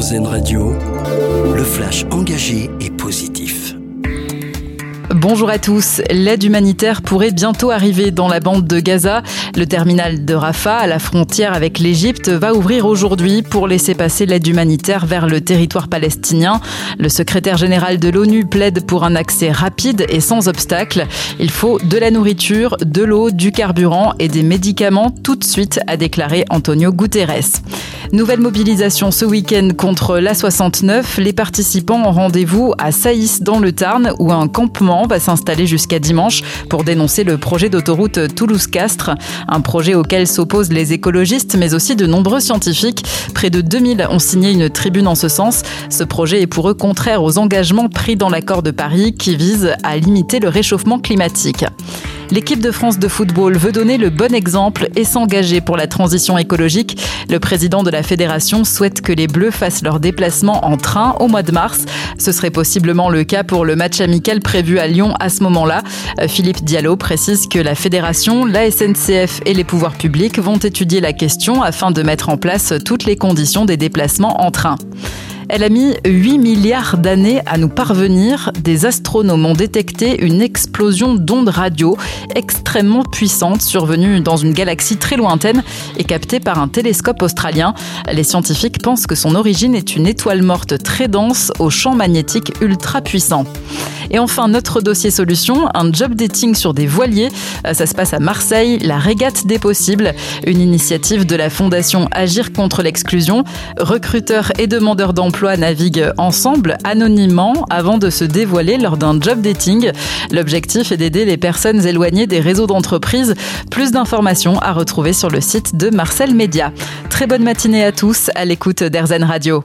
Radio, le flash engagé et positif. Bonjour à tous. L'aide humanitaire pourrait bientôt arriver dans la bande de Gaza. Le terminal de Rafah, à la frontière avec l'Égypte, va ouvrir aujourd'hui pour laisser passer l'aide humanitaire vers le territoire palestinien. Le secrétaire général de l'ONU plaide pour un accès rapide et sans obstacle. Il faut de la nourriture, de l'eau, du carburant et des médicaments tout de suite, a déclaré Antonio Guterres. Nouvelle mobilisation ce week-end contre l'A69. Les participants ont rendez-vous à Saïs dans le Tarn où un campement va s'installer jusqu'à dimanche pour dénoncer le projet d'autoroute Toulouse-Castres. Un projet auquel s'opposent les écologistes mais aussi de nombreux scientifiques. Près de 2000 ont signé une tribune en ce sens. Ce projet est pour eux contraire aux engagements pris dans l'accord de Paris qui vise à limiter le réchauffement climatique. L'équipe de France de football veut donner le bon exemple et s'engager pour la transition écologique. Le président de la fédération souhaite que les Bleus fassent leur déplacement en train au mois de mars. Ce serait possiblement le cas pour le match amical prévu à Lyon à ce moment-là. Euh, Philippe Diallo précise que la fédération, la SNCF et les pouvoirs publics vont étudier la question afin de mettre en place toutes les conditions des déplacements en train. Elle a mis 8 milliards d'années à nous parvenir. Des astronomes ont détecté une explosion d'ondes radio extrêmement puissante survenue dans une galaxie très lointaine et captée par un télescope australien. Les scientifiques pensent que son origine est une étoile morte très dense au champ magnétique ultra puissant. Et enfin, notre dossier solution, un job dating sur des voiliers. Euh, ça se passe à Marseille, la régate des possibles, une initiative de la fondation Agir contre l'exclusion. Recruteurs et demandeurs d'emploi naviguent ensemble, anonymement, avant de se dévoiler lors d'un job dating. L'objectif est d'aider les personnes éloignées des réseaux d'entreprise. Plus d'informations à retrouver sur le site de Marcel Média. Très bonne matinée à tous à l'écoute d'Airzen Radio.